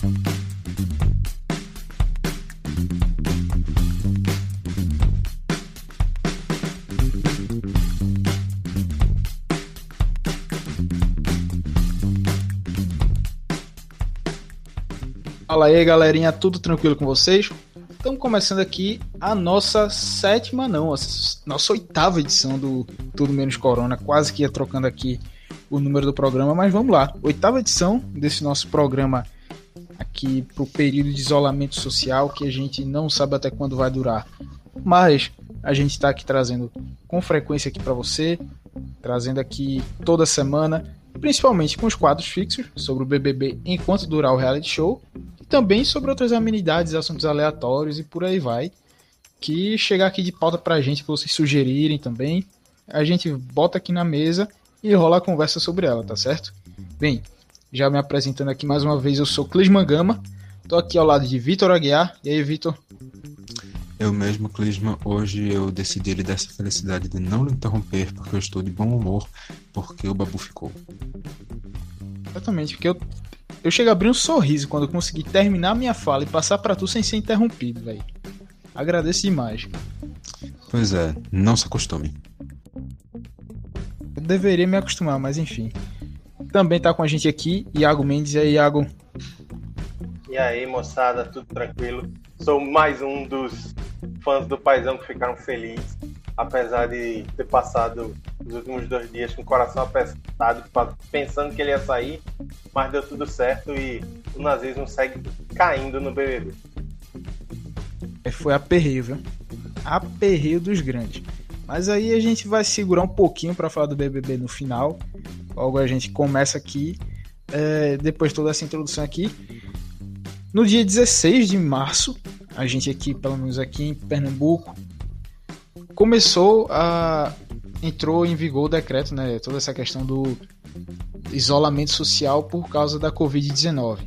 Fala aí, galerinha, tudo tranquilo com vocês? Estamos começando aqui a nossa sétima, não, a nossa oitava edição do Tudo Menos Corona, quase que ia trocando aqui o número do programa, mas vamos lá. Oitava edição desse nosso programa aqui para o período de isolamento social, que a gente não sabe até quando vai durar. Mas a gente está aqui trazendo com frequência aqui para você, trazendo aqui toda semana, principalmente com os quadros fixos sobre o BBB enquanto durar o reality show também sobre outras amenidades, assuntos aleatórios e por aí vai. Que chegar aqui de pauta pra gente, pra vocês sugerirem também. A gente bota aqui na mesa e rola a conversa sobre ela, tá certo? Bem, já me apresentando aqui mais uma vez, eu sou Clisman Gama. Tô aqui ao lado de Vitor Aguiar. E aí, Vitor? Eu mesmo, Clisman, hoje eu decidi lhe dar essa felicidade de não lhe interromper, porque eu estou de bom humor, porque o Babu ficou. Exatamente, porque eu eu chego a abrir um sorriso quando eu consegui terminar minha fala e passar para tu sem ser interrompido, velho. Agradeço demais. Pois é, não se acostume. Eu deveria me acostumar, mas enfim. Também tá com a gente aqui, Iago Mendes. E aí, Iago? E aí, moçada, tudo tranquilo? Sou mais um dos fãs do Paizão que ficaram felizes apesar de ter passado os últimos dois dias com o coração apertado, pensando que ele ia sair, mas deu tudo certo e o nazismo segue caindo no BBB. É, foi aperreio, viu? Aperreio dos grandes. Mas aí a gente vai segurar um pouquinho para falar do BBB no final. Logo a gente começa aqui, é, depois de toda essa introdução aqui. No dia 16 de março, a gente aqui, pelo menos aqui em Pernambuco, começou a entrou em vigor o decreto, né, toda essa questão do isolamento social por causa da Covid-19.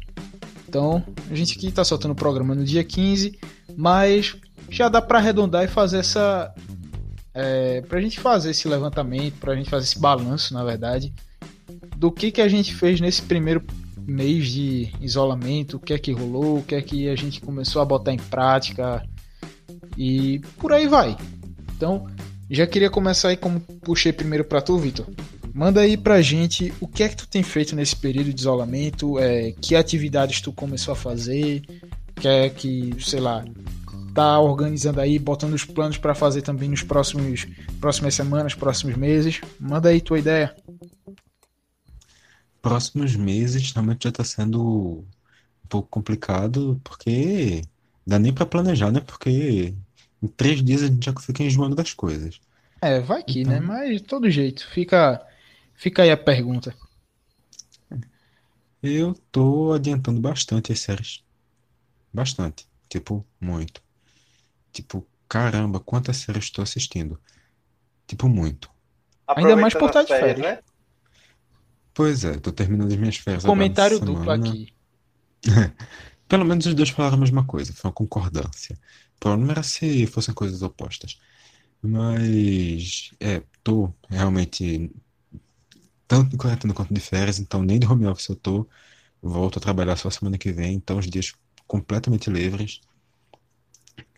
Então, a gente aqui está soltando o programa no dia 15, mas já dá para arredondar e fazer essa. É, para a gente fazer esse levantamento, para a gente fazer esse balanço, na verdade, do que, que a gente fez nesse primeiro mês de isolamento, o que é que rolou, o que é que a gente começou a botar em prática e por aí vai. Então, já queria começar aí como puxei primeiro para tu, Vitor. Manda aí pra gente o que é que tu tem feito nesse período de isolamento, é, que atividades tu começou a fazer, que é que, sei lá, tá organizando aí, botando os planos para fazer também nos próximos próximas semanas, próximos meses. Manda aí tua ideia. Próximos meses realmente já tá sendo um pouco complicado, porque dá nem para planejar, né? Porque em três dias a gente já fica enjoando das coisas. É, vai que, né? então... né? Mas de todo jeito, fica, fica aí a pergunta. Eu tô adiantando bastante as séries. Bastante. Tipo, muito. Tipo, caramba, quantas séries estou assistindo. Tipo, muito. Ainda mais por estar de férias, né? Pois é, tô terminando as minhas férias. Comentário duplo aqui. Pelo menos os dois falaram a mesma coisa, foi uma concordância problema era se fossem coisas opostas. Mas, é, tô realmente tanto corretando quanto de férias, então nem de home office eu tô. Volto a trabalhar só semana que vem, então os dias completamente livres.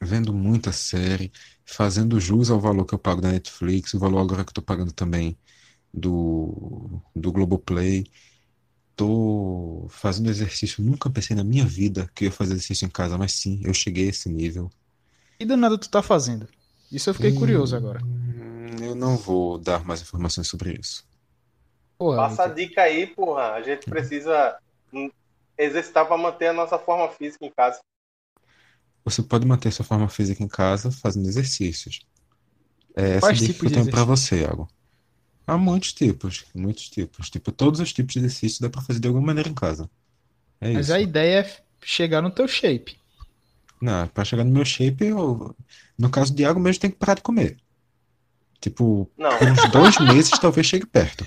Vendo muita série, fazendo jus ao valor que eu pago da Netflix, o valor agora que eu tô pagando também do, do Globoplay. Tô fazendo exercício, nunca pensei na minha vida que eu ia fazer exercício em casa, mas sim, eu cheguei a esse nível. E danado tu tá fazendo? Isso eu fiquei hum, curioso agora. Eu não vou dar mais informações sobre isso. Porra, Passa a dica aí, porra. A gente precisa exercitar para manter a nossa forma física em casa. Você pode manter sua forma física em casa fazendo exercícios. É essa dica que eu tenho para você, Iago. Há muitos tipos, muitos tipos. Tipo, todos os tipos de exercício dá para fazer de alguma maneira em casa. É Mas isso. a ideia é chegar no teu shape. Não, pra chegar no meu shape, eu, no caso de água mesmo, tem que parar de comer. Tipo, não. uns dois meses talvez chegue perto.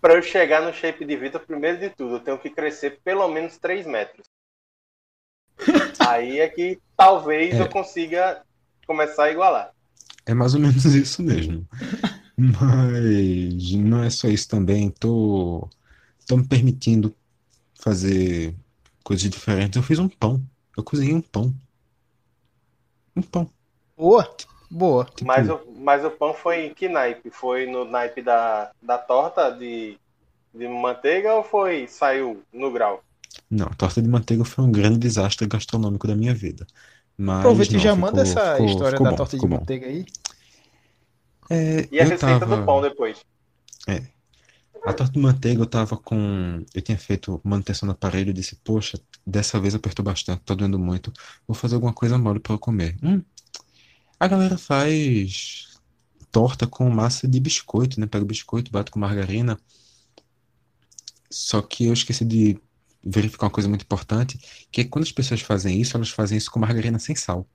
para eu chegar no shape de Vitor, primeiro de tudo, eu tenho que crescer pelo menos 3 metros. Aí é que talvez é. eu consiga começar a igualar. É mais ou menos isso mesmo. Mas não é só isso também. Tô, tô me permitindo fazer coisas diferentes. Eu fiz um pão. Eu cozinhei um pão. Um pão. Boa, boa. Tipo, Mas o, mas o pão foi em que naipe? Foi no naipe da, da torta de, de manteiga ou foi saiu no grau? Não, a torta de manteiga foi um grande desastre gastronômico da minha vida. Mas Aproveita e não, já ficou- manda essa ficou- história ficou da bom, torta de ficou bom. manteiga aí. É, E a eu receita tava... do pão depois? A torta de manteiga eu tava com. Eu tinha feito manutenção no aparelho e disse, poxa, dessa vez apertou bastante, tá doendo muito. Vou fazer alguma coisa mole pra eu comer. Hum, a galera faz torta com massa de biscoito, né? Pega o biscoito, bate com margarina. Só que eu esqueci de verificar uma coisa muito importante, que é que quando as pessoas fazem isso, elas fazem isso com margarina sem sal.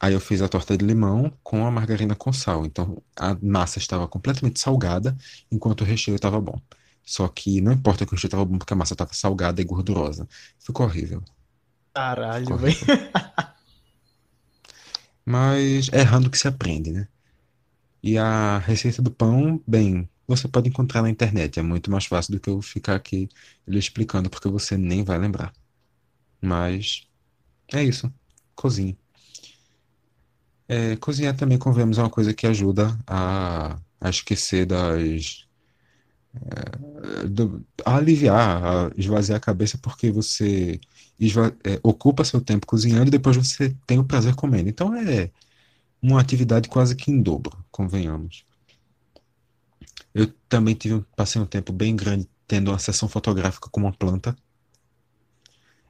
Aí eu fiz a torta de limão com a margarina com sal. Então a massa estava completamente salgada, enquanto o recheio estava bom. Só que não importa que o recheio estava bom, porque a massa estava salgada e gordurosa. Ficou horrível. Caralho, velho. Mas é errando que se aprende, né? E a receita do pão, bem, você pode encontrar na internet. É muito mais fácil do que eu ficar aqui lhe explicando, porque você nem vai lembrar. Mas é isso. Cozinhe. É, cozinhar também, convenhamos, é uma coisa que ajuda a, a esquecer das. é, do- a aliviar, a esvaziar a cabeça, porque você esva- é, ocupa seu tempo cozinhando e depois você tem o prazer comendo. Então é uma atividade quase que em dobro, convenhamos. Eu também tive, passei um tempo bem grande tendo uma sessão fotográfica com uma planta.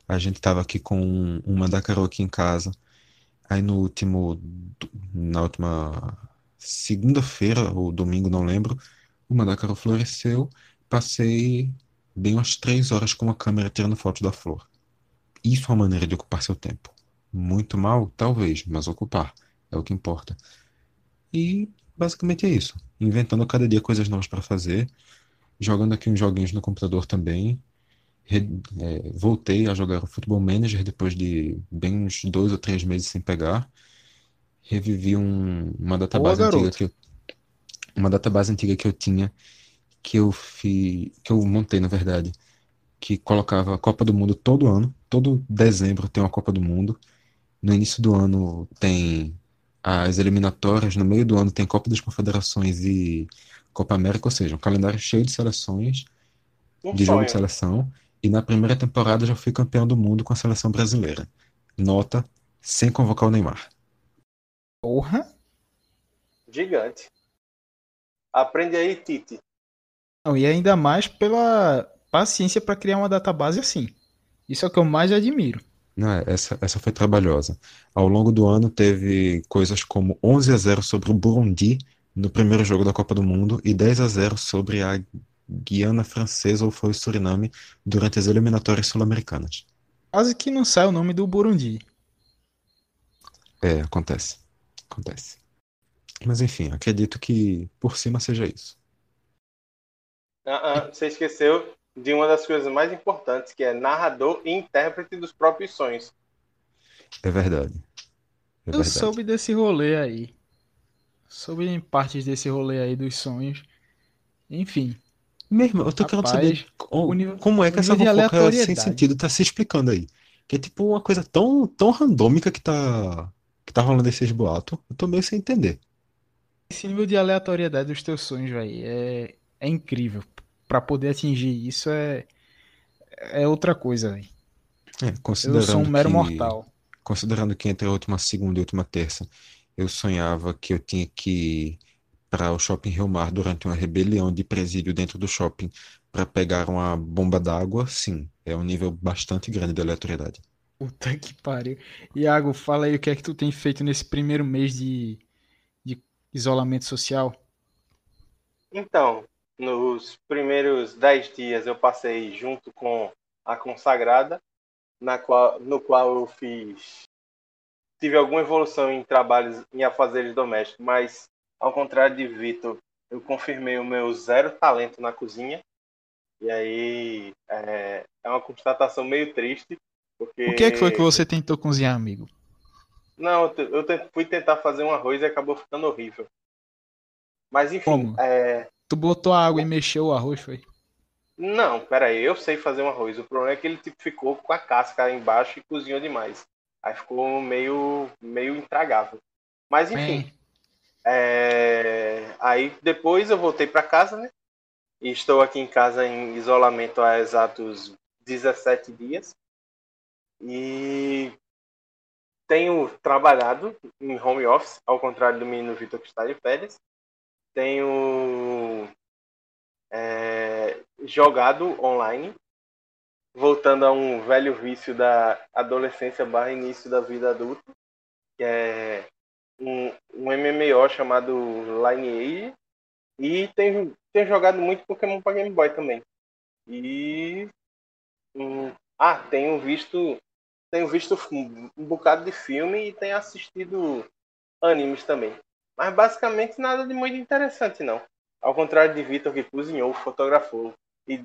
A gente estava aqui com um, um mandacaru aqui em casa. Aí no último, na última segunda-feira ou domingo, não lembro, o mandacaru floresceu. Passei bem umas três horas com a câmera tirando foto da flor. Isso é uma maneira de ocupar seu tempo. Muito mal, talvez, mas ocupar é o que importa. E basicamente é isso. Inventando cada dia coisas novas para fazer, jogando aqui uns joguinhos no computador também. É, voltei a jogar o Football Manager depois de bem uns dois ou três meses sem pegar. Revivi um- uma database Boa, antiga que eu, uma database antiga que eu tinha, que eu fi, que eu montei, na verdade, que colocava a Copa do Mundo todo ano. Todo dezembro tem uma Copa do Mundo. No início do ano tem as eliminatórias, no meio do ano tem Copa das Confederações e Copa América, ou seja, um calendário cheio de seleções, Um de jogo de sonho. seleção. E na primeira temporada já fui campeão do mundo com a seleção brasileira. Nota, sem convocar o Neymar. Porra. Gigante. Aprende aí, Tite. Não, e ainda mais pela paciência para criar uma database assim. Isso é o que eu mais admiro. Não, é, essa, essa foi trabalhosa. Ao longo do ano teve coisas como 11 a 0 sobre o Burundi no primeiro jogo da Copa do Mundo e 10 a 0 sobre a Guiana Francesa ou foi o Suriname durante as eliminatórias sul-americanas. Quase que não sai o nome do Burundi. É, acontece. Acontece. Mas enfim, acredito que por cima seja isso. Ah, ah, você esqueceu de uma das coisas mais importantes, que é narrador e intérprete dos próprios sonhos. É verdade. É Eu verdade. soube desse rolê aí. Soube em partes desse rolê aí dos sonhos. Enfim, Mesmo, eu tô querendo Rapaz, saber co- o nível- como é que essa fofoca sem sentido tá se explicando aí. Que é tipo uma coisa tão, tão randômica que tá, que tá rolando esses boatos. Eu tô meio sem entender. esse nível de aleatoriedade dos teus sonhos, velho, é, é incrível. Pra poder atingir isso é, é outra coisa, velho. É, Eu sou um considerando mero que, mortal. considerando que entre a última segunda e a última terça eu sonhava que eu tinha que para o shopping Rio Mar durante uma rebelião de presídio dentro do shopping para pegar uma bomba d'água, sim, é um nível bastante grande de aleatoriedade. Puta que pariu. Iago, fala aí o que é que tu tem feito nesse primeiro mês de, de isolamento social. Então, nos primeiros dez dias eu passei junto com a consagrada, na qual, no qual eu fiz. Tive alguma evolução em trabalhos, em afazeres domésticos, mas ao contrário de Vitor, eu confirmei o meu zero talento na cozinha. E aí é, é uma constatação meio triste, porque. O que é que foi que você tentou cozinhar, amigo? Não, eu, eu fui tentar fazer um arroz e acabou ficando horrível. Mas enfim, Como? é, Tu botou a água e mexeu o arroz, foi? Não, peraí, eu sei fazer um arroz. O problema é que ele tipo, ficou com a casca embaixo e cozinhou demais. Aí ficou meio, meio intragável. Mas enfim. É... Aí depois eu voltei para casa, né? E estou aqui em casa em isolamento há exatos 17 dias. E tenho trabalhado em home office, ao contrário do menino Vitor que está de férias. Tenho é, jogado online, voltando a um velho vício da adolescência barra início da vida adulta, que é um, um MMO chamado Lineage, e tenho, tenho jogado muito Pokémon para Game Boy também. E. Hum, ah, tenho visto. Tenho visto um, um bocado de filme e tenho assistido animes também. Mas basicamente nada de muito interessante, não. Ao contrário de Vitor, que cozinhou, fotografou e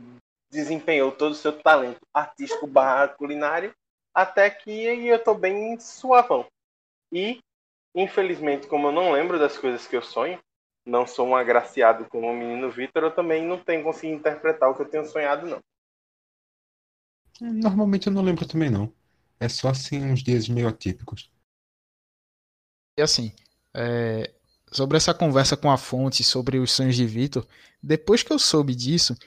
desempenhou todo o seu talento artístico barra culinário, até que eu estou bem suavão. E, infelizmente, como eu não lembro das coisas que eu sonho, não sou um agraciado como o menino Vitor, eu também não tenho conseguido interpretar o que eu tenho sonhado, não. Normalmente eu não lembro também, não. É só assim uns dias meio atípicos. E assim, é, sobre essa conversa com a fonte sobre os sonhos de Vitor, depois que eu soube disso,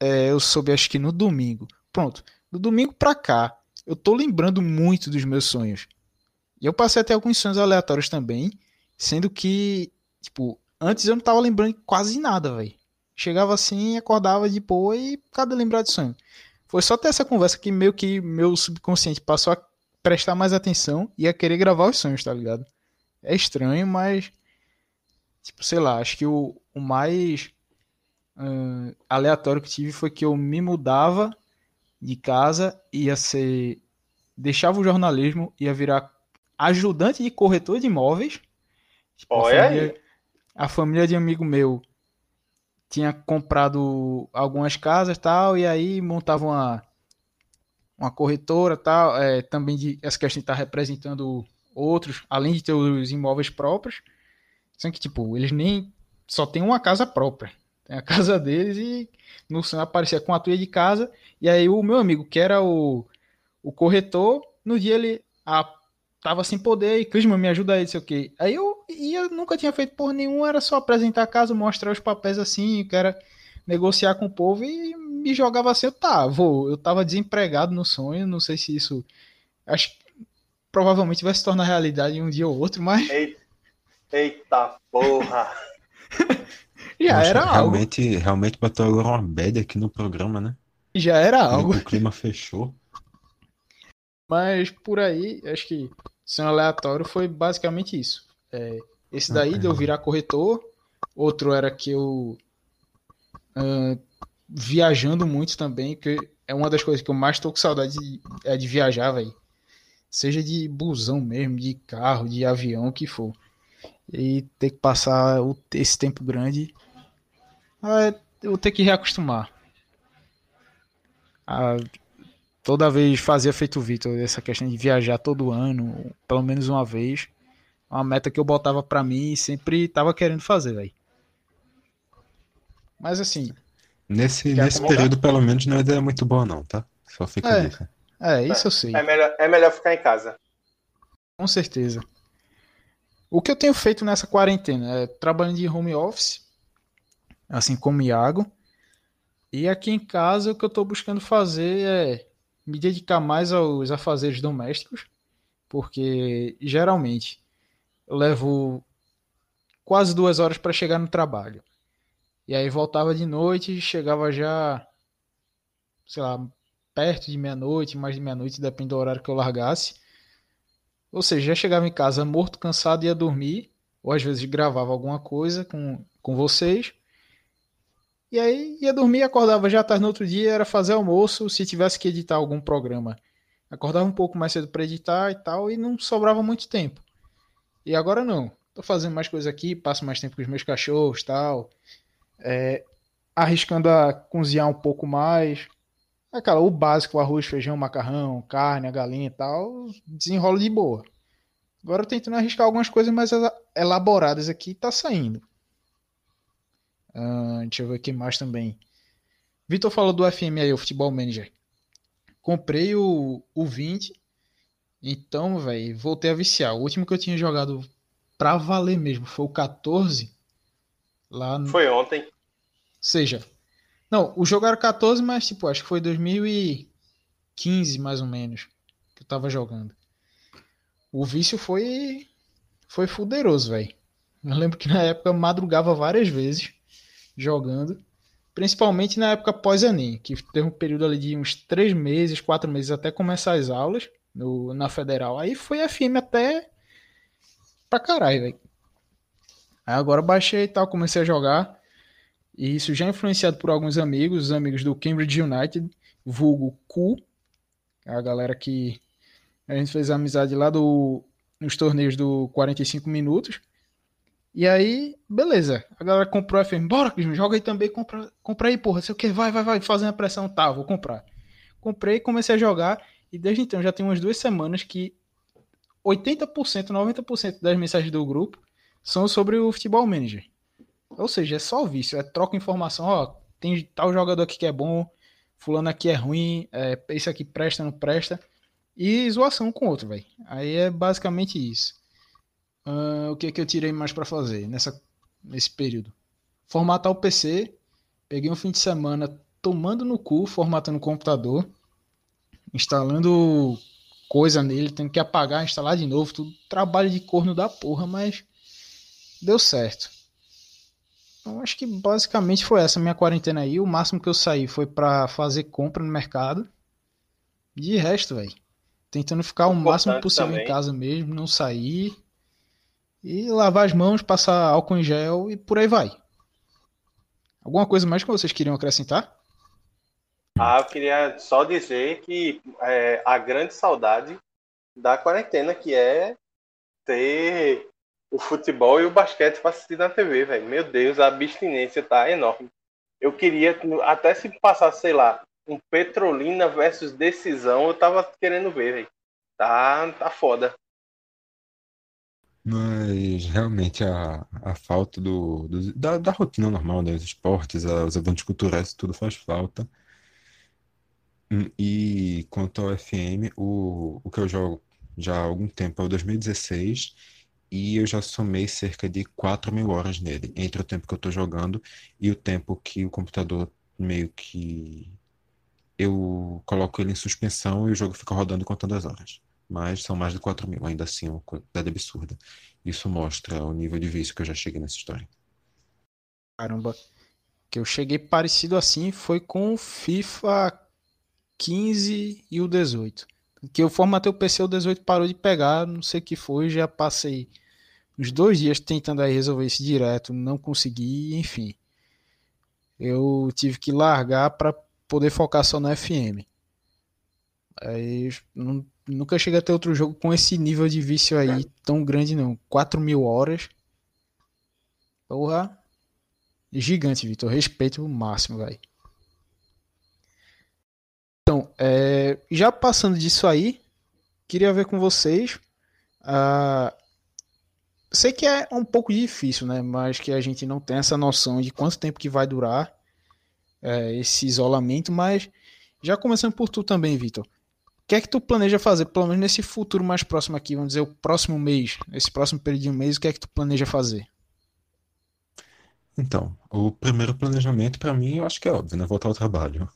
é, eu soube acho que no domingo. Pronto, do domingo pra cá, eu tô lembrando muito dos meus sonhos. E eu passei até alguns sonhos aleatórios também, sendo que, tipo, antes eu não tava lembrando quase nada, velho. Chegava assim, acordava de boa e cada lembrar de sonho. Foi só ter essa conversa que meio que meu subconsciente passou a prestar mais atenção e a querer gravar os sonhos, tá ligado? É estranho, mas Tipo, sei lá, acho que o, o mais uh, aleatório que tive foi que eu me mudava de casa, ia ser. Deixava o jornalismo, ia virar ajudante de corretor de imóveis. Tipo, Olha a família, aí. A família de amigo meu tinha comprado algumas casas tal, e aí montava uma, uma corretora tal, é, também de essa questão de estar representando outros, além de ter os imóveis próprios. Sendo que, tipo, eles nem. Só tem uma casa própria. Tem a casa deles e no sonho aparecia com a tua de casa. E aí o meu amigo, que era o, o corretor, no dia ele ah, tava sem poder e Clisma, me ajuda aí, sei o que. Aí eu ia, nunca tinha feito por nenhum, era só apresentar a casa, mostrar os papéis assim, que era negociar com o povo e me jogava assim, eu tá, vou. Eu tava desempregado no sonho, não sei se isso. Acho que provavelmente vai se tornar realidade um dia ou outro, mas. Eita. Eita porra! Já Nossa, era realmente, algo. Realmente botou agora uma bad aqui no programa, né? Já era algo. O clima fechou. Mas por aí, acho que sendo aleatório foi basicamente isso. É, esse daí de eu virar corretor, outro era que eu uh, viajando muito também, que é uma das coisas que eu mais tô com saudade de, é de viajar, velho. Seja de busão mesmo, de carro, de avião, o que for e ter que passar esse tempo grande, eu vou ter que reacostumar. A, toda vez fazia feito o Vitor, essa questão de viajar todo ano, pelo menos uma vez, uma meta que eu botava para mim e sempre tava querendo fazer, velho. Mas assim. Nesse, nesse período, pelo menos, não é ideia muito boa, não, tá? Só fica é, dica. É, isso eu sei. É melhor, é melhor ficar em casa. Com certeza. O que eu tenho feito nessa quarentena é trabalhando de home office, assim como o Iago. E aqui em casa o que eu estou buscando fazer é me dedicar mais aos afazeres domésticos, porque geralmente levo quase duas horas para chegar no trabalho. E aí voltava de noite e chegava já, sei lá, perto de meia-noite, mais de meia-noite, depende do horário que eu largasse. Ou seja, já chegava em casa morto, cansado, ia dormir, ou às vezes gravava alguma coisa com, com vocês. E aí ia dormir, acordava já tarde no outro dia, era fazer almoço, se tivesse que editar algum programa. Acordava um pouco mais cedo para editar e tal, e não sobrava muito tempo. E agora não. Tô fazendo mais coisa aqui, passo mais tempo com os meus cachorros tal. É, arriscando a cozinhar um pouco mais. Aquela, o básico, arroz, feijão, macarrão, carne, a galinha e tal, desenrola de boa. Agora tentando arriscar algumas coisas mais elaboradas aqui, tá saindo. Uh, deixa eu ver o que mais também. Vitor falou do FM aí, o Futebol Manager. Comprei o, o 20. Então, velho, voltei a viciar. O último que eu tinha jogado pra valer mesmo foi o 14. Lá no... Foi ontem. seja, não, o jogo era 14, mas tipo, acho que foi 2015 mais ou menos que eu tava jogando. O vício foi foi fuderoso, velho. Eu lembro que na época eu madrugava várias vezes jogando, principalmente na época pós-ENEM, que teve um período ali de uns três meses, quatro meses até começar as aulas no, na Federal. Aí foi FM até pra caralho, velho. Aí agora baixei e tal, comecei a jogar. E isso já influenciado por alguns amigos, os amigos do Cambridge United, vulgo Cu, a galera que a gente fez amizade lá do, nos torneios do 45 minutos. E aí, beleza. A galera comprou a FM. Bora, joga aí também, compra, compra aí, porra. Sei o que, vai, vai, vai, fazendo a pressão, tá, vou comprar. Comprei, comecei a jogar. E desde então já tem umas duas semanas que 80%, 90% das mensagens do grupo são sobre o futebol manager. Ou seja, é só vício, é troca informação, ó, tem tal jogador aqui que é bom, fulano aqui é ruim, é, esse aqui presta, não presta, e zoação com outro, velho. Aí é basicamente isso. Uh, o que que eu tirei mais para fazer nessa, nesse período? Formatar o PC, peguei um fim de semana tomando no cu, formatando o computador, instalando coisa nele, tendo que apagar, instalar de novo, tudo trabalho de corno da porra, mas deu certo. Então, acho que basicamente foi essa minha quarentena aí. O máximo que eu saí foi para fazer compra no mercado. De resto, velho. Tentando ficar o máximo possível também. em casa mesmo, não sair. E lavar as mãos, passar álcool em gel e por aí vai. Alguma coisa mais que vocês queriam acrescentar? Ah, eu queria só dizer que é, a grande saudade da quarentena, que é ter o futebol e o basquete para assistir na TV, velho. Meu Deus, a abstinência tá enorme. Eu queria, até se passasse, sei lá, um Petrolina versus Decisão, eu tava querendo ver, velho. Tá, tá foda. Mas realmente a, a falta do, do da, da, rotina normal, dos esportes, os eventos culturais, tudo faz falta. Hum, e quanto ao FM, o, o que eu jogo já há algum tempo é o 2016 e eu já somei cerca de 4 mil horas nele, entre o tempo que eu estou jogando e o tempo que o computador meio que eu coloco ele em suspensão e o jogo fica rodando contando as horas. Mas são mais de 4 mil, ainda assim é uma quantidade absurda. Isso mostra o nível de vício que eu já cheguei nessa história. Caramba, que eu cheguei parecido assim foi com o FIFA 15 e o 18. Que eu formatei o PC, o 18 parou de pegar, não sei o que foi, já passei uns dois dias tentando aí resolver isso direto, não consegui, enfim. Eu tive que largar para poder focar só no FM. Aí não, nunca cheguei a ter outro jogo com esse nível de vício aí tão grande não. 4 mil horas. Porra. Gigante, Vitor. Respeito o máximo, velho. Então, é, já passando disso aí, queria ver com vocês uh, Sei que é um pouco difícil, né? Mas que a gente não tem essa noção de quanto tempo que vai durar é, esse isolamento. Mas já começando por tu também, Vitor. O que é que tu planeja fazer, pelo menos nesse futuro mais próximo aqui, vamos dizer, o próximo mês, esse próximo período de um mês, o que é que tu planeja fazer? Então, o primeiro planejamento para mim, eu acho que é óbvio, né? Voltar ao trabalho.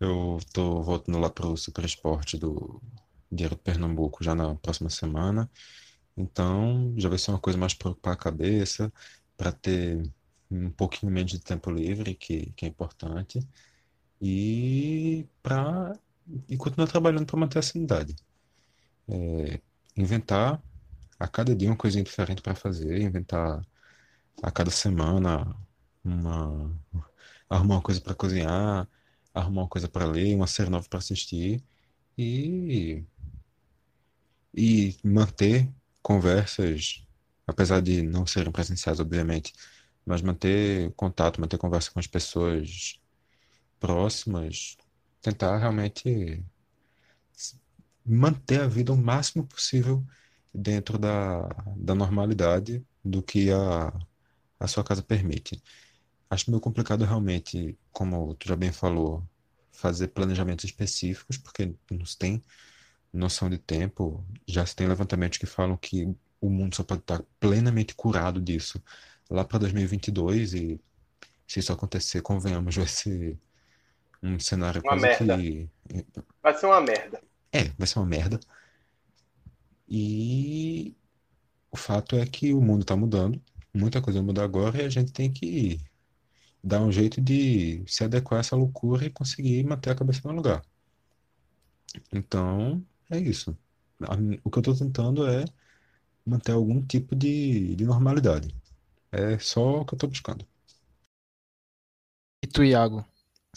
Eu tô voltando lá pro Super Esporte do Diário de Pernambuco já na próxima semana. Então, já vai ser uma coisa mais para ocupar a cabeça, para ter um pouquinho menos de tempo livre, que, que é importante, e para e continuar trabalhando para manter a sanidade. É, inventar a cada dia uma coisinha diferente para fazer, inventar a cada semana uma arrumar uma coisa para cozinhar, arrumar uma coisa para ler, uma série nova para assistir e e manter conversas, apesar de não serem presenciais, obviamente, mas manter contato, manter conversa com as pessoas próximas, tentar realmente manter a vida o máximo possível dentro da, da normalidade do que a, a sua casa permite. Acho meio complicado realmente, como tu já bem falou, fazer planejamentos específicos, porque não se tem noção de tempo. Já se tem levantamentos que falam que o mundo só pode estar plenamente curado disso lá para 2022 e se isso acontecer, convenhamos, vai ser um cenário Uma quase merda. que Vai ser uma merda. é, vai ser uma merda. E o fato é que o mundo está mudando, muita coisa muda agora e a gente tem que dar um jeito de se adequar a essa loucura e conseguir manter a cabeça no lugar. Então, é isso. O que eu estou tentando é manter algum tipo de, de normalidade. É só o que eu estou buscando. E tu, Iago?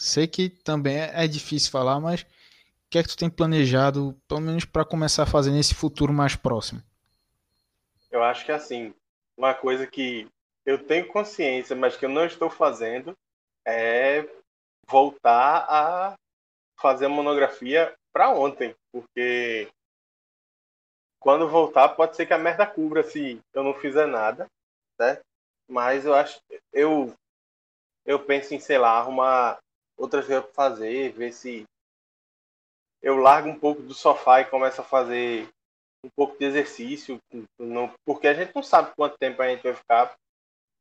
Sei que também é é difícil falar, mas o que é que tu tem planejado, pelo menos para começar a fazer nesse futuro mais próximo? Eu acho que assim, uma coisa que eu tenho consciência, mas que eu não estou fazendo, é voltar a fazer a monografia para ontem, porque quando voltar pode ser que a merda cubra se eu não fizer nada, certo? Mas eu acho, eu eu penso em, sei lá, arrumar outras coisas para fazer, ver se eu largo um pouco do sofá e começo a fazer um pouco de exercício, porque a gente não sabe quanto tempo a gente vai ficar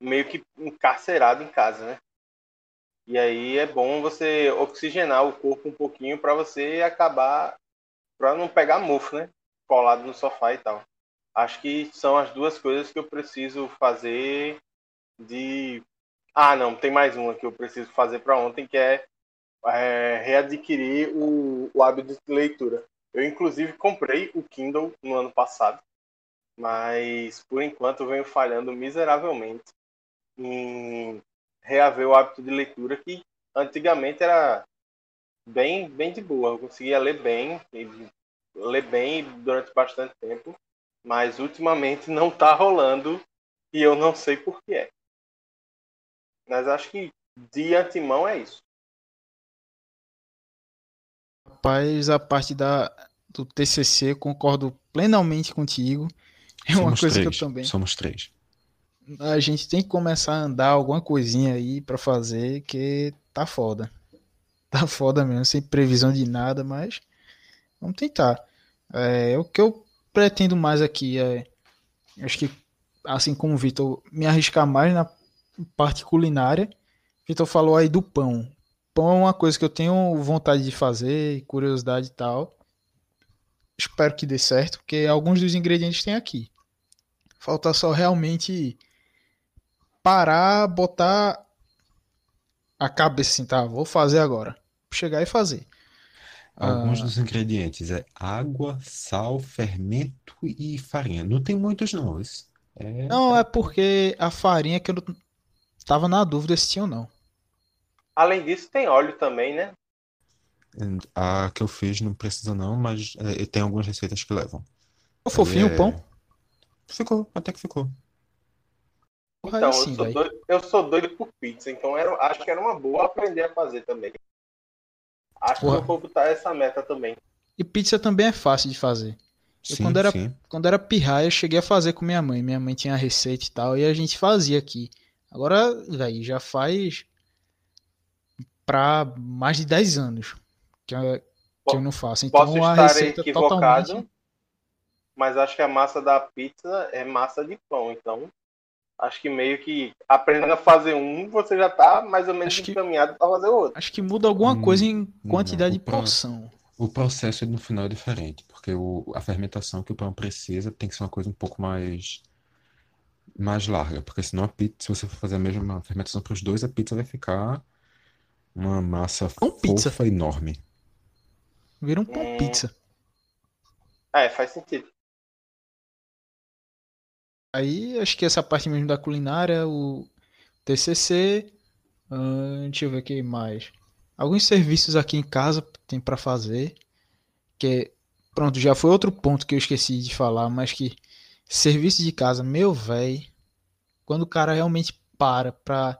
meio que encarcerado em casa, né? E aí é bom você oxigenar o corpo um pouquinho para você acabar, para não pegar mofo, né? Colado no sofá e tal. Acho que são as duas coisas que eu preciso fazer de. Ah, não, tem mais uma que eu preciso fazer para ontem, que é, é, readquirir o, o hábito de leitura. Eu, inclusive, comprei o Kindle no ano passado, mas por enquanto venho falhando miseravelmente em reaver o hábito de leitura que antigamente era bem, bem de boa. Eu conseguia ler bem, ler bem durante bastante tempo, mas ultimamente não está rolando e eu não sei por que é. Mas acho que de antemão é isso. Rapaz, a parte da, do TCC, concordo plenamente contigo. É uma Somos coisa que eu três. também. Somos três. A gente tem que começar a andar alguma coisinha aí pra fazer, que tá foda. Tá foda mesmo, sem previsão de nada, mas vamos tentar. É, o que eu pretendo mais aqui é, acho que, assim como o Vitor, me arriscar mais na parte culinária. Vitor falou aí do pão. Pão é uma coisa que eu tenho vontade de fazer, curiosidade e tal. Espero que dê certo, porque alguns dos ingredientes tem aqui. Falta só realmente parar, botar a cabeça assim, tá? Vou fazer agora. Chegar e fazer. Alguns Ah. dos ingredientes é água, sal, fermento e farinha. Não tem muitos não. É Não, é porque a farinha que eu tava na dúvida se tinha ou não. Além disso, tem óleo também, né? a que eu fiz não precisa não, mas é, tem algumas receitas que levam. Ficou fofinho Aí o é- pão? Ficou, até que ficou. Porra, Então, aí sim, eu, sou velho. doido, eu sou doido por pizza, então era, acho que era uma boa aprender a fazer também. Acho Porra. que eu vou botar essa meta também. E pizza também é fácil de fazer. Eu, Sim, quando era- sim. Quando era pirraia, eu cheguei a fazer com minha mãe. Minha mãe tinha a receita e tal, e a gente fazia aqui. Agora, velho, já faz pra mais de 10 anos que eu, que eu não faço. Então Posso a estar receita equivocado, totalmente. mas acho que a massa da pizza é massa de pão. Então, acho que meio que aprendendo a fazer um, você já tá mais ou menos Acho que- encaminhado para fazer o outro. Acho que muda alguma Hum, coisa em quantidade o de pro- porção. O processo no final é diferente, porque o, a fermentação que o pão precisa tem que ser uma coisa um pouco mais mais larga, porque senão a pizza, se você for fazer a mesma fermentação para os dois, a pizza vai ficar uma massa Pão pizza. fofa enorme. Vira um pão Hum. pizza. É, faz sentido. Aí acho que essa parte mesmo da culinária, o TCC, ahn, deixa eu ver o que mais. Alguns serviços aqui em casa tem pra fazer, que pronto, já foi outro ponto que eu esqueci de falar, mas que serviço de casa, meu véi, quando o cara realmente para pra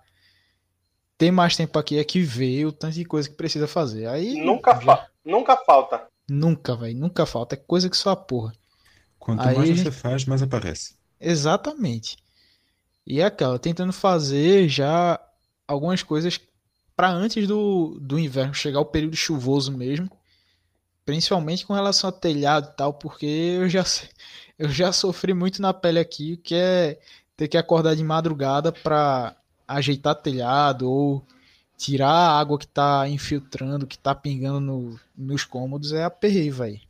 ter mais tempo aqui é que vê o tanto de coisa que precisa fazer. Aí Nunca, já- fa nunca falta. nunca, véi, nunca falta, é coisa que só a porra. Quanto Aí mais você faz, mais aparece. Exatamente. E é aquela, tentando fazer já algumas coisas para antes do, do inverno chegar o período chuvoso mesmo, principalmente com relação a telhado e tal, porque eu já eu já sofri muito na pele aqui, que é ter que acordar de madrugada para ajeitar telhado ou tirar a água que tá infiltrando, que tá pingando no, nos cômodos é aperreio, velho.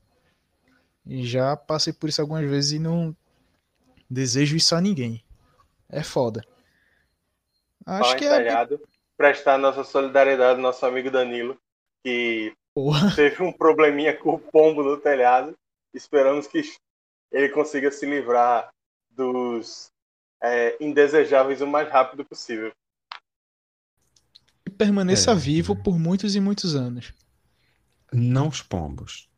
Já passei por isso algumas vezes e não desejo isso a ninguém. É foda. Acho que é. Prestar nossa solidariedade ao nosso amigo Danilo, que Porra. teve um probleminha com o pombo no telhado. Esperamos que ele consiga se livrar dos é, indesejáveis o mais rápido possível. E permaneça é. vivo por muitos e muitos anos. Não os pombos.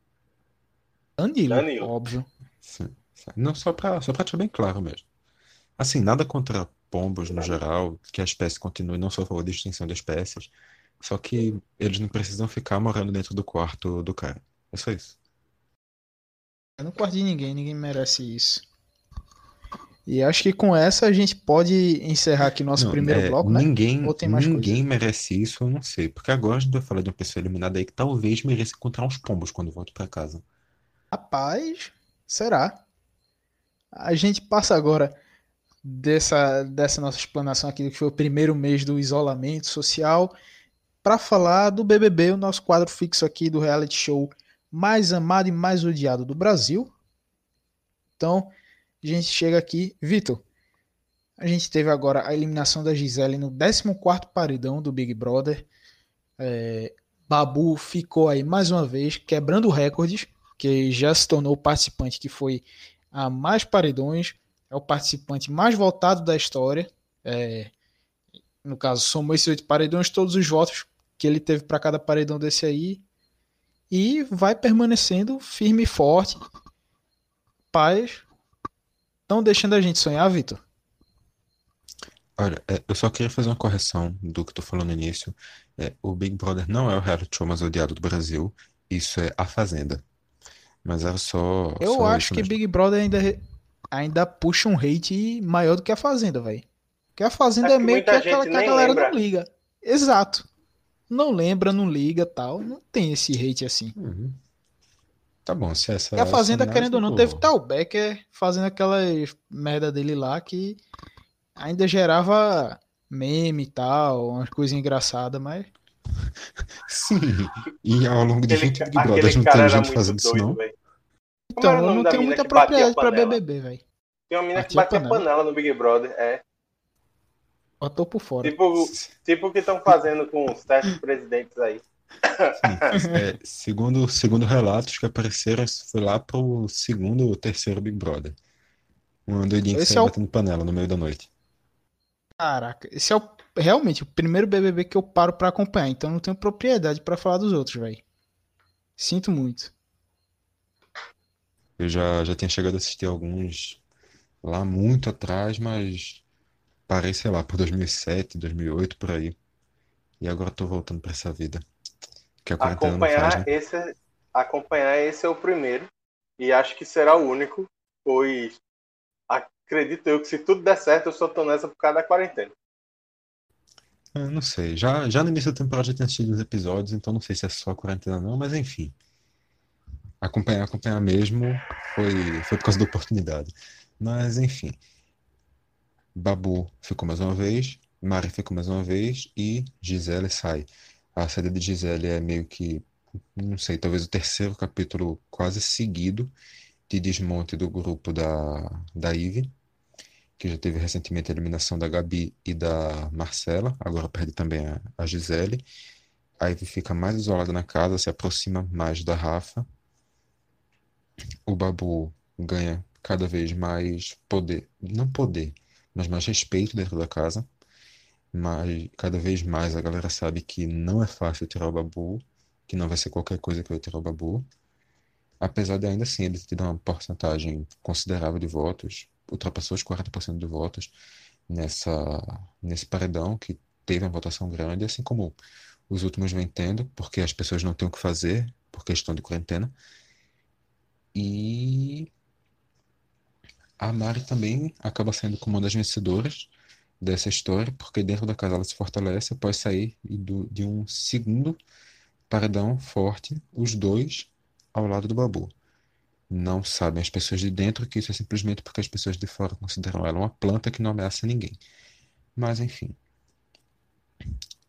Danilo, Danilo. óbvio. Sim, sim. Não, só pra, só pra deixar bem claro mesmo. Assim, nada contra pombos no geral, que a espécie continue, não só a favor da extinção de espécies, só que eles não precisam ficar morando dentro do quarto do cara. É só isso. Eu não quarto de ninguém, ninguém merece isso. E acho que com essa a gente pode encerrar aqui nosso não, primeiro é, bloco, né? Ninguém, ninguém merece isso, eu não sei. Porque agora a gente vai falar de uma pessoa eliminada aí que talvez mereça encontrar uns pombos quando volta para casa. Rapaz, será? A gente passa agora dessa, dessa nossa explanação aqui, que foi o primeiro mês do isolamento social, para falar do BBB, o nosso quadro fixo aqui do reality show mais amado e mais odiado do Brasil. Então, a gente chega aqui. Vitor, a gente teve agora a eliminação da Gisele no 14 paredão do Big Brother. É, Babu ficou aí mais uma vez quebrando recordes, que já se tornou o participante que foi a mais paredões, é o participante mais votado da história. É, no caso, somou esses oito paredões, todos os votos que ele teve para cada paredão desse aí. E vai permanecendo firme e forte. Paz. Estão deixando a gente sonhar, Vitor? Olha, é, eu só queria fazer uma correção do que tu falou no início. É, o Big Brother não é o reality show mais odiado do Brasil. Isso é A Fazenda. Mas era só. Eu só acho que mesmo. Big Brother ainda ainda puxa um hate maior do que a Fazenda, velho. Porque a Fazenda é, é meio que aquela que a galera lembra. não liga. Exato. Não lembra, não liga tal. Não tem esse hate assim. Uhum. Tá bom, se essa. E a Fazenda, querendo ou não, teve tal Becker fazendo aquela merda dele lá que ainda gerava meme e tal, umas coisas engraçadas, mas. Sim, e ao longo de 20 Big Brothers não tem gente fazendo isso, não. Véio. Então, eu não tenho muita propriedade pra BBB, velho. Tem uma mina que bate a panela no Big Brother, é. Eu tô por fora. Tipo, tipo o que estão fazendo com os testes presidentes aí. Sim, é, segundo, segundo relatos que apareceram, foi lá pro segundo ou terceiro Big Brother. Um doidinho que saiu é o... batendo panela no meio da noite. Caraca, esse é o, realmente o primeiro BBB que eu paro para acompanhar, então não tenho propriedade para falar dos outros, velho. Sinto muito. Eu já, já tinha chegado a assistir alguns lá muito atrás, mas parei, sei lá, por 2007, 2008, por aí. E agora tô voltando para essa vida. Que acompanhar faz, né? esse Acompanhar esse é o primeiro. E acho que será o único, pois acredito eu que se tudo der certo, eu só tô nessa por causa da quarentena. Eu não sei. Já, já no início da temporada já tinha assistido os episódios, então não sei se é só a quarentena não, mas enfim acompanhar, acompanhar mesmo foi, foi por causa da oportunidade. Mas, enfim. Babu ficou mais uma vez, Mari ficou mais uma vez e Gisele sai. A saída de Gisele é meio que, não sei, talvez o terceiro capítulo quase seguido de desmonte do grupo da, da Ive, que já teve recentemente a eliminação da Gabi e da Marcela, agora perde também a, a Gisele. A Ivy fica mais isolada na casa, se aproxima mais da Rafa o Babu ganha cada vez mais poder, não poder, mas mais respeito dentro da casa. Mas cada vez mais a galera sabe que não é fácil tirar o Babu, que não vai ser qualquer coisa que vai tirar o Babu. Apesar de ainda assim ele ter uma porcentagem considerável de votos, ultrapassou os 40% de votos nessa, nesse paredão, que teve uma votação grande, assim como os últimos vem tendo, porque as pessoas não têm o que fazer por questão de quarentena. E a Mari também acaba sendo como uma das vencedoras, dessa história, porque dentro da casa ela se fortalece após sair de um segundo paredão forte, os dois ao lado do Babu. Não sabem as pessoas de dentro que isso é simplesmente porque as pessoas de fora consideram ela uma planta que não ameaça ninguém. Mas enfim.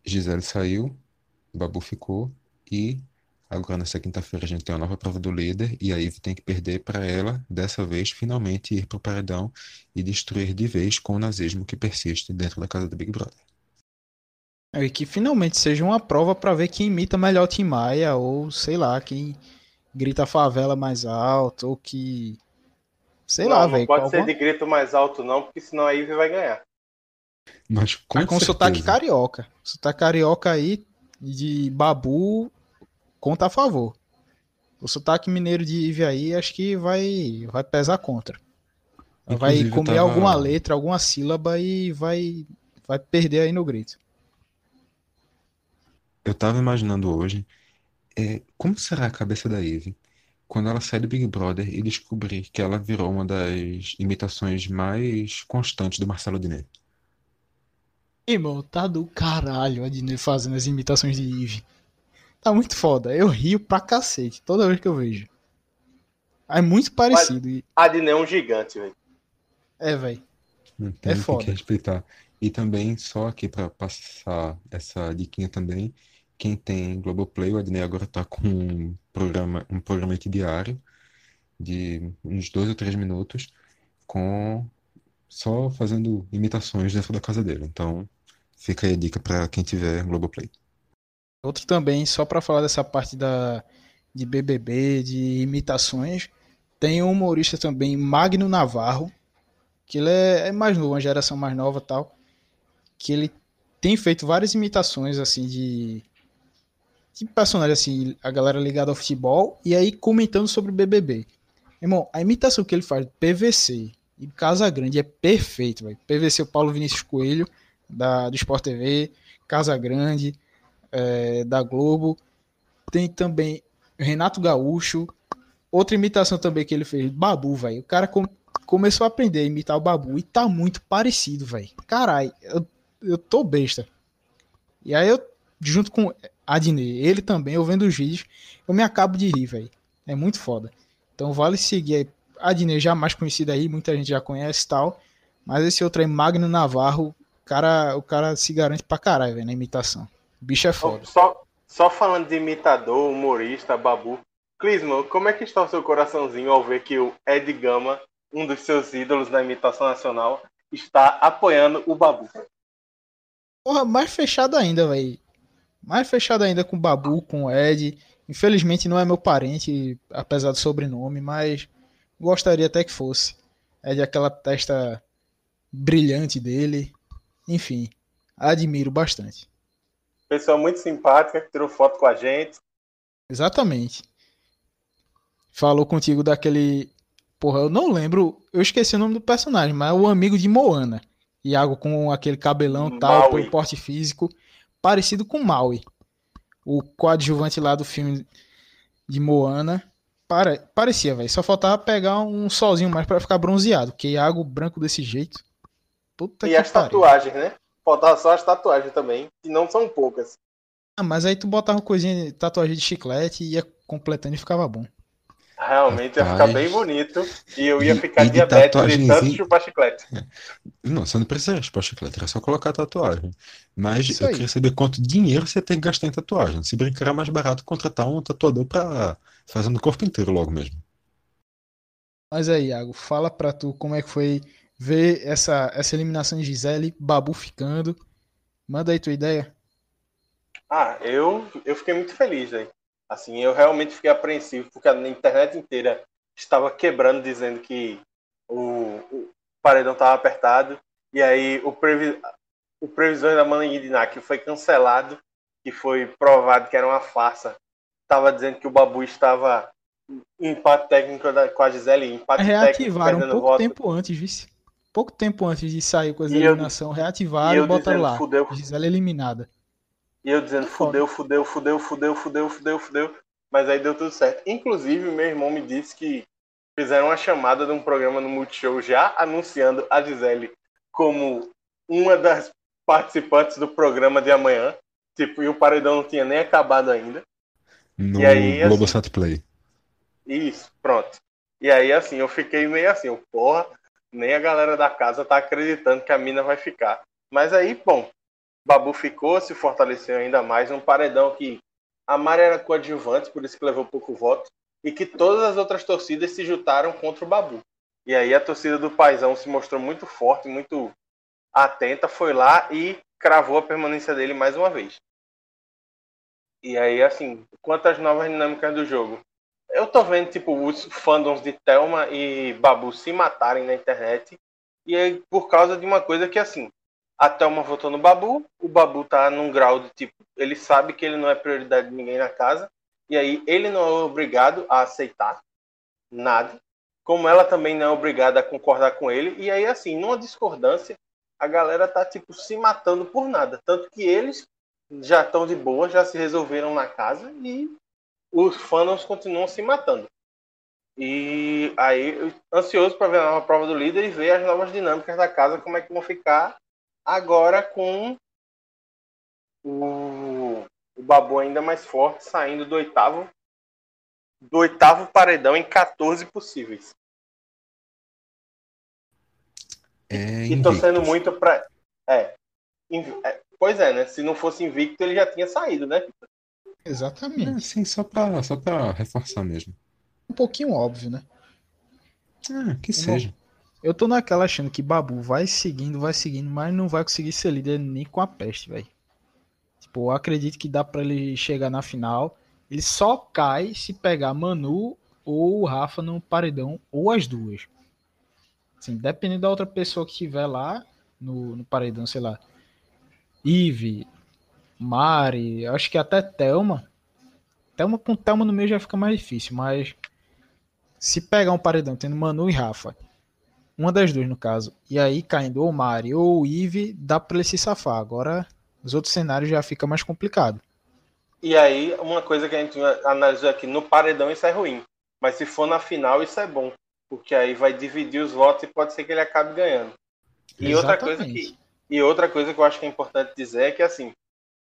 Gisele saiu, Babu ficou e agora nessa quinta-feira a gente tem uma nova prova do líder e a Ivy tem que perder para ela, dessa vez, finalmente ir para o paredão e destruir de vez com o nazismo que persiste dentro da casa do Big Brother. É, e que finalmente seja uma prova para ver quem imita melhor Tim Maia ou sei lá, quem grita a favela mais alto ou que sei não, lá, não velho. pode ser de grito mais alto não, porque senão a Ivy vai ganhar. Mas com, Mas com certeza, sotaque carioca. Sotaque carioca aí de babu conta a favor. O sotaque mineiro de Ive aí acho que vai, vai pesar contra. Vai Inclusive, eu comer tava- alguma letra, alguma sílaba e vai, vai perder aí no grito. Eu tava imaginando hoje, é, como será a cabeça da Ivy quando ela sai do Big Brother e descobrir que ela virou uma das imitações mais constantes do Marcelo Diné. Irmão, tá do caralho a Disney fazendo as imitações de Eve. Tá muito foda. Eu rio pra cacete toda vez que eu vejo. É muito parecido. A Adnê é um gigante, velho. É, velho. É tem foda. que respeitar. E também, só aqui para passar essa diquinha também, quem tem Globoplay, o Adnei agora tá com um programa, um programa diário de uns dois ou três minutos, com só fazendo imitações dentro da casa dele. Então, fica aí a dica para quem tiver Globoplay. Outro também, só pra falar dessa parte da, de BBB, de imitações, tem um humorista também, Magno Navarro, que ele é, é mais novo, uma geração mais nova tal, que ele tem feito várias imitações, assim, de, de personagens, assim, a galera ligada ao futebol, e aí comentando sobre BBB. Irmão, a imitação que ele faz PVC e Casa Grande é perfeito, velho. PVC, o Paulo Vinícius Coelho, da, do Sport TV, Casa Grande, é, da Globo. Tem também Renato Gaúcho. Outra imitação também que ele fez, Babu, velho. O cara com- começou a aprender a imitar o Babu e tá muito parecido, velho. Caralho, eu, eu tô besta. E aí eu, junto com Adnê, ele também, eu vendo os vídeos, eu me acabo de rir, velho. É muito foda. Então vale seguir aí. Adnê já mais conhecido aí, muita gente já conhece e tal. Mas esse outro aí, Magno Navarro, cara, o cara se garante pra caralho, velho, na imitação. Bicho é foda. Só, só falando de imitador, humorista, babu. Clisman, como é que está o seu coraçãozinho ao ver que o Ed Gama, um dos seus ídolos na imitação nacional, está apoiando o babu? Porra, mais fechado ainda, velho. Mais fechado ainda com o Babu, com o Ed. Infelizmente não é meu parente, apesar do sobrenome, mas gostaria até que fosse. É aquela testa brilhante dele. Enfim, admiro bastante. Pessoa muito simpática, que tirou foto com a gente. Exatamente. Falou contigo daquele. Porra, eu não lembro. Eu esqueci o nome do personagem, mas é o amigo de Moana. Iago com aquele cabelão e tal, Maui. pelo porte físico. Parecido com Maui. O coadjuvante lá do filme de Moana. Pare... Parecia, velho. Só faltava pegar um solzinho mais pra ficar bronzeado. Porque Iago branco desse jeito. Puta e que as pariu. tatuagens, né? Faltava só as tatuagens também, que não são poucas. Ah, mas aí tu botava uma coisinha, tatuagem de chiclete e ia completando e ficava bom. Realmente ia ficar Rapaz. bem bonito. E eu ia E- ficar e de diabético de tanto chupar chiclete. Não, você não precisa raspar chiclete, era só colocar a tatuagem. Mas Isso eu aí. queria saber quanto dinheiro você tem que gastar em tatuagem. Se brincar, é mais barato contratar um tatuador pra fazer no corpo inteiro logo mesmo. Mas aí, Iago, fala pra tu como é que foi ver essa, essa eliminação de Gisele, Babu ficando. Manda aí tua ideia. Ah, eu, eu fiquei muito feliz, velho. Assim, eu realmente fiquei apreensivo, porque a internet inteira estava quebrando, dizendo que o, o paredão estava apertado. E aí o, previ, o previsor da Mãe Guidiná, que foi cancelado, que foi provado que era uma farsa, estava dizendo que o Babu estava em empate técnico da- com a Gisele, empate técnico, Reativaram um perdendo pouco voto. tempo antes, vice. Pouco tempo antes de sair com a eu- eliminação, reativaram e eu botaram lá. fudeu. Gisele eliminada. E eu dizendo, fudeu, fudeu, fudeu, fudeu, fudeu, fudeu, fudeu. Mas aí deu tudo certo. Inclusive, meu irmão me disse que fizeram uma chamada de um programa no Multishow já anunciando a Gisele como uma das participantes do programa de amanhã. Tipo, e o paredão não tinha nem acabado ainda. No E aí, assim- Globosat Play. Isso, pronto. E aí, assim, eu fiquei meio assim, eu, porra, nem a galera da casa tá acreditando que a mina vai ficar. Mas aí, bom, Babu ficou, se fortaleceu ainda mais num paredão que a Mari era coadjuvante, por isso que levou pouco voto, e que todas as outras torcidas se juntaram contra o Babu. E aí a torcida do Paizão se mostrou muito forte, muito atenta, foi lá e cravou a permanência dele mais uma vez. E aí, assim, quanto às novas dinâmicas do jogo, eu tô vendo, tipo, os fandoms de Thelma e Babu se matarem na internet. E aí, por causa de uma coisa que, assim, a Thelma votou no Babu, o Babu tá num grau de, tipo, ele sabe que ele não é prioridade de ninguém na casa. E aí, ele não é obrigado a aceitar nada. Como ela também não é obrigada a concordar com ele. E aí, assim, numa discordância, a galera tá, tipo, se matando por nada. Tanto que eles já estão de boa, já se resolveram na casa e os fandoms continuam se matando. E aí, ansioso para ver a nova prova do líder e ver as novas dinâmicas da casa, como é que vão ficar agora com o, o Babu ainda mais forte, saindo do oitavo do oitavo paredão em 14 possíveis. É E torcendo muito para é, é, Pois é, né? Se não fosse invicto, ele já tinha saído, né? É, Exatamente. sim, só pra, só pra reforçar mesmo. Um pouquinho óbvio, né? Ah, que seja. Eu tô naquela achando que Babu vai seguindo, vai seguindo, mas não vai conseguir ser líder nem com a peste, velho. Tipo, eu acredito que dá pra ele chegar na final. Ele só cai se pegar Manu ou o Rafa no paredão, ou as duas. Assim, dependendo da outra pessoa que estiver lá no, no paredão, sei lá. Ive, Mari, acho que até Thelma. Thelma com Thelma no meio já fica mais difícil, mas se pegar um paredão tendo Manu e Rafa, uma das duas no caso, e aí caindo ou Mari ou Ive, dá pra ele se safar. Agora, os outros cenários já fica mais complicado. E aí, uma coisa que a gente analisou aqui, no paredão isso é ruim. Mas se for na final, isso é bom. Porque aí vai dividir os votos e pode ser que ele acabe ganhando. E outra coisa Exatamente. que, e outra coisa que eu acho que é importante dizer é que assim,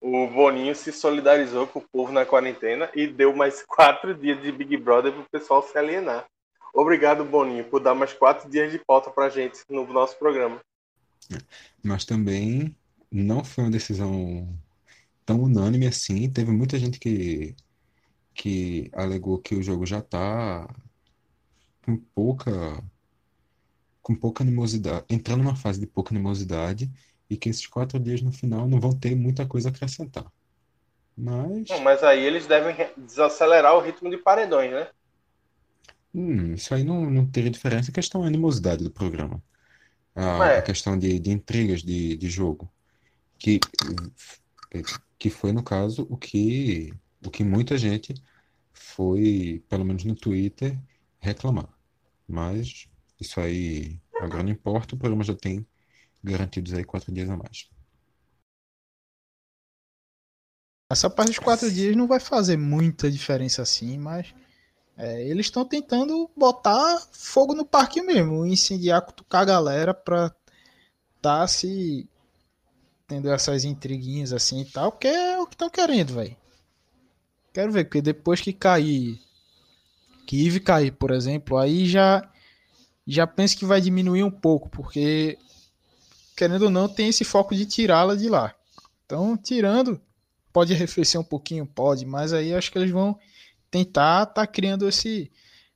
o Boninho se solidarizou com o povo na quarentena e deu mais quatro dias de Big Brother pro pessoal se alienar. Obrigado, Boninho, por dar mais quatro dias de pauta pra gente no nosso programa. Mas também não foi uma decisão tão unânime assim. Teve muita gente que, que alegou que o jogo já tá com pouca, com pouca animosidade, entrando numa fase de pouca animosidade e que esses quatro dias no final não vão ter muita coisa a acrescentar. Mas Não, mas aí eles devem desacelerar o ritmo de paredões, né? hum, isso aí não, não teria diferença. A questão é a animosidade do programa. A, É. a questão de, de intrigas de, de jogo. Que, que foi, no caso, o que, o que muita gente foi, pelo menos no Twitter, reclamar. Mas isso aí agora não importa, o programa já tem garantidos aí quatro dias a mais. Essa parte dos quatro dias não vai fazer muita diferença assim, mas é, eles estão tentando botar fogo no parque mesmo, incendiar, cutucar a galera pra tá se tendo essas intriguinhas assim e tal, porque é o que estão querendo, velho. Quero ver, porque depois que cair, que Eve cair, por exemplo, aí já já penso que vai diminuir um pouco, porque querendo ou não tem esse foco de tirá-la de lá. Então, tirando pode arrefecer um pouquinho, pode, mas aí acho que eles vão tentar tá criando esse,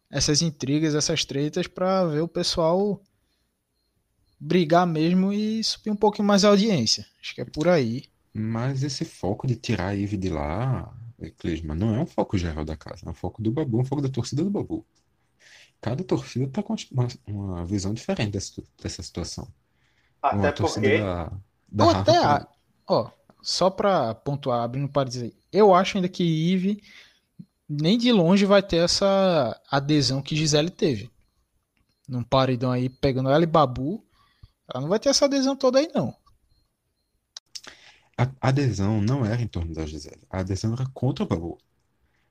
essas intrigas, essas tretas para ver o pessoal brigar mesmo e subir um pouquinho mais a audiência. Acho que é por aí. Mas esse foco de tirar a Ivy de lá, Clisma, não é um foco geral da casa, é um foco do Babu, um foco da torcida do Babu. Cada torcida tá com uma, uma visão diferente dessa, dessa situação. Até porque da, da Ou até, a- ó, só pra pontuar, abrindo parênteses aí, eu acho ainda que Ive nem de longe vai ter essa adesão que Gisele teve. Num paredão aí, pegando ela e Babu, ela não vai ter essa adesão toda aí, não. A a adesão não era em torno da Gisele. A adesão era contra o Babu.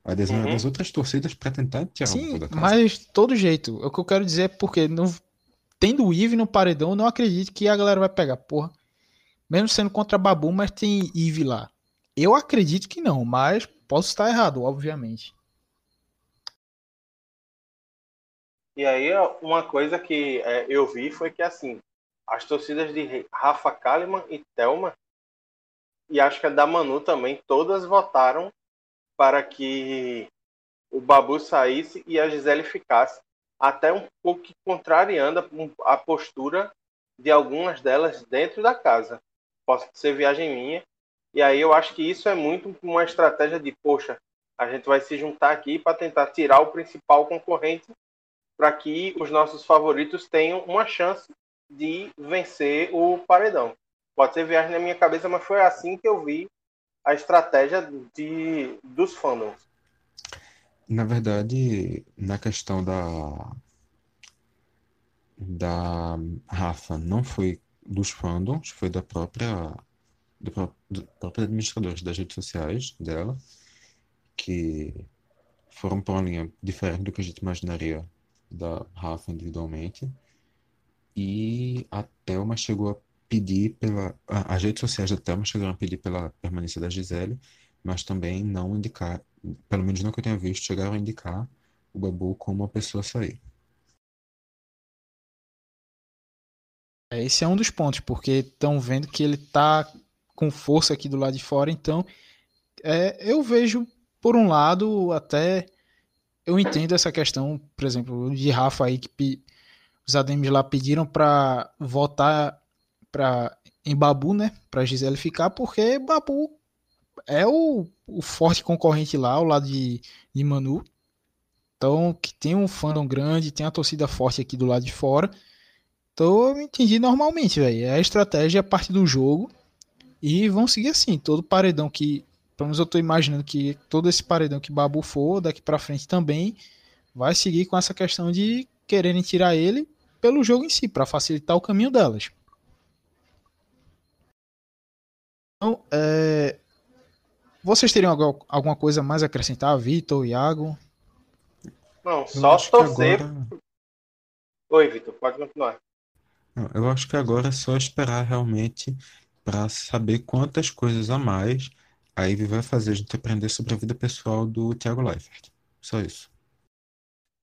A adesão era Uhum. das outras torcidas para tentar tirar o Babu Sim, da casa. mas de todo jeito, o que eu quero dizer é porque não, tendo o Ive no paredão, eu não acredito que a galera vai pegar. Porra, Mesmo sendo contra Babu, mas tem Eve lá. Eu acredito que não, mas posso estar errado, obviamente. E aí, uma coisa que é, eu vi foi que, assim, as torcidas de Rafa Kalimann e Thelma, e acho que a da Manu também, todas votaram para que o Babu saísse e a Gisele ficasse. Até um pouco contrariando a postura de algumas delas dentro da casa. Pode ser viagem minha. E aí eu acho que isso é muito uma estratégia de, poxa, a gente vai se juntar aqui para tentar tirar o principal concorrente para que os nossos favoritos tenham uma chance de vencer o paredão. Pode ser viagem na minha cabeça, mas foi assim que eu vi a estratégia de, dos fandoms. Na verdade, na questão da da Rafa não foi dos fandoms, foi da própria do, do próprio administradores das redes sociais dela, que foram para uma linha diferente do que a gente imaginaria da Rafa individualmente. E a Thelma chegou a pedir pela. As redes sociais da Thelma chegaram a pedir pela permanência da Gisele, mas também não indicar, pelo menos não que eu tenha visto, chegaram a indicar o Babu como uma pessoa a sair. É, esse é um dos pontos, porque estão vendo que ele está com força aqui do lado de fora, então é, eu vejo, por um lado, até eu entendo essa questão, por exemplo, de Rafa aí, que os ADMs lá pediram para votar pra, em Babu, né, para Gisele ficar, porque Babu é o, o forte concorrente lá, ao lado de, de Manu, então que tem um fandom grande, tem a torcida forte aqui do lado de fora, então eu entendi normalmente, velho. É a estratégia, a parte do jogo. E vão seguir assim. Todo paredão que. Pelo menos eu tô imaginando que todo esse paredão que Babu for, daqui para frente também, vai seguir com essa questão de quererem tirar ele pelo jogo em si, para facilitar o caminho delas. Então, é... vocês teriam alguma coisa mais a acrescentar, Vitor, Iago? Não, só torcer. Agora... Oi, Vitor, pode continuar. Eu acho que agora é só esperar realmente para saber quantas coisas a mais a Ivy vai fazer a gente aprender sobre a vida pessoal do Thiago Leifert. Só isso.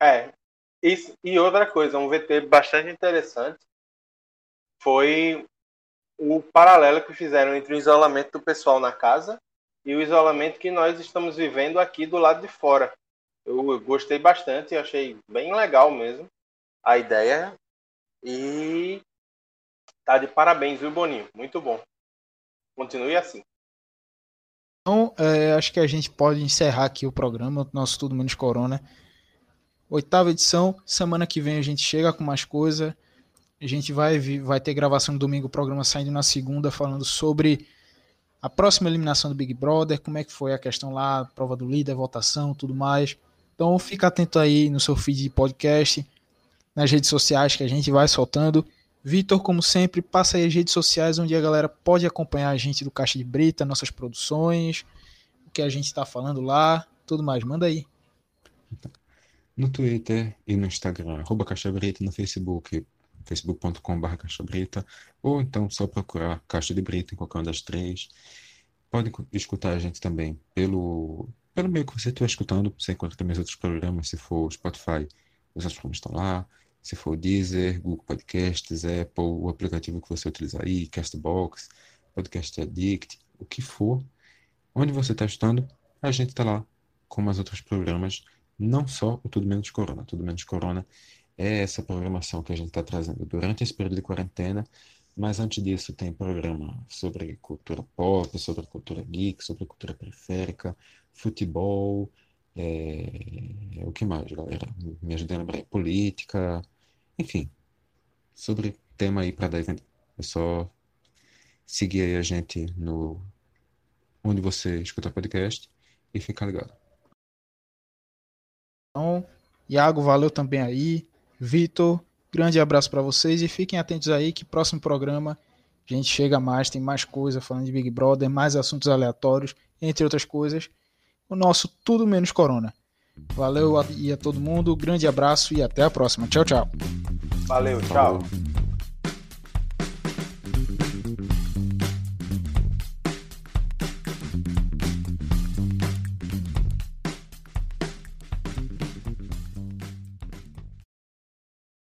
É. Isso, e outra coisa, um VT bastante interessante foi o paralelo que fizeram entre o isolamento do pessoal na casa e o isolamento que nós estamos vivendo aqui do lado de fora. Eu gostei bastante, achei bem legal mesmo a ideia e tá de parabéns, viu, Boninho? Muito bom. Continue assim. Então, é, acho que a gente pode encerrar aqui o programa, nosso Tudo Menos Corona. Oitava edição, semana que vem a gente chega com mais coisa. A gente vai, vai ter gravação no domingo, o programa saindo na segunda, falando sobre a próxima eliminação do Big Brother, como é que foi a questão lá, prova do líder, votação, tudo mais. Então fica atento aí no seu feed de podcast nas redes sociais que a gente vai soltando. Vitor, como sempre, passa aí as redes sociais onde a galera pode acompanhar a gente do Caixa de Brita, nossas produções, o que a gente está falando lá, tudo mais. Manda aí. No Twitter e no Instagram, arroba Caixa Brita, no Facebook, facebook.com.br ou então só procurar Caixa de Brita em qualquer uma das três. Pode escutar a gente também pelo, pelo meio que você estiver escutando, você encontra também os outros programas, se for Spotify, os outros programas estão lá se for Deezer, Google Podcasts, Apple, o aplicativo que você utilizar aí, Castbox, Podcast Addict, o que for, onde você está estando, a gente está lá com mais outros programas, não só o Tudo Menos Corona. Tudo Menos Corona é essa programação que a gente está trazendo durante esse período de quarentena, mas antes disso tem programa sobre cultura pop, sobre cultura geek, sobre cultura periférica, futebol, é... o que mais, galera? Me ajuda a lembrar, política, enfim, sobre tema aí para dar evento. É só seguir aí a gente no onde você escuta podcast e ficar ligado. Então, Iago, valeu também aí. Vitor, grande abraço para vocês e fiquem atentos aí que próximo programa a gente chega mais, tem mais coisa falando de Big Brother, mais assuntos aleatórios, entre outras coisas. O nosso Tudo Menos Corona. Valeu e a todo mundo, grande abraço e até a próxima. Tchau, tchau. Valeu, tchau.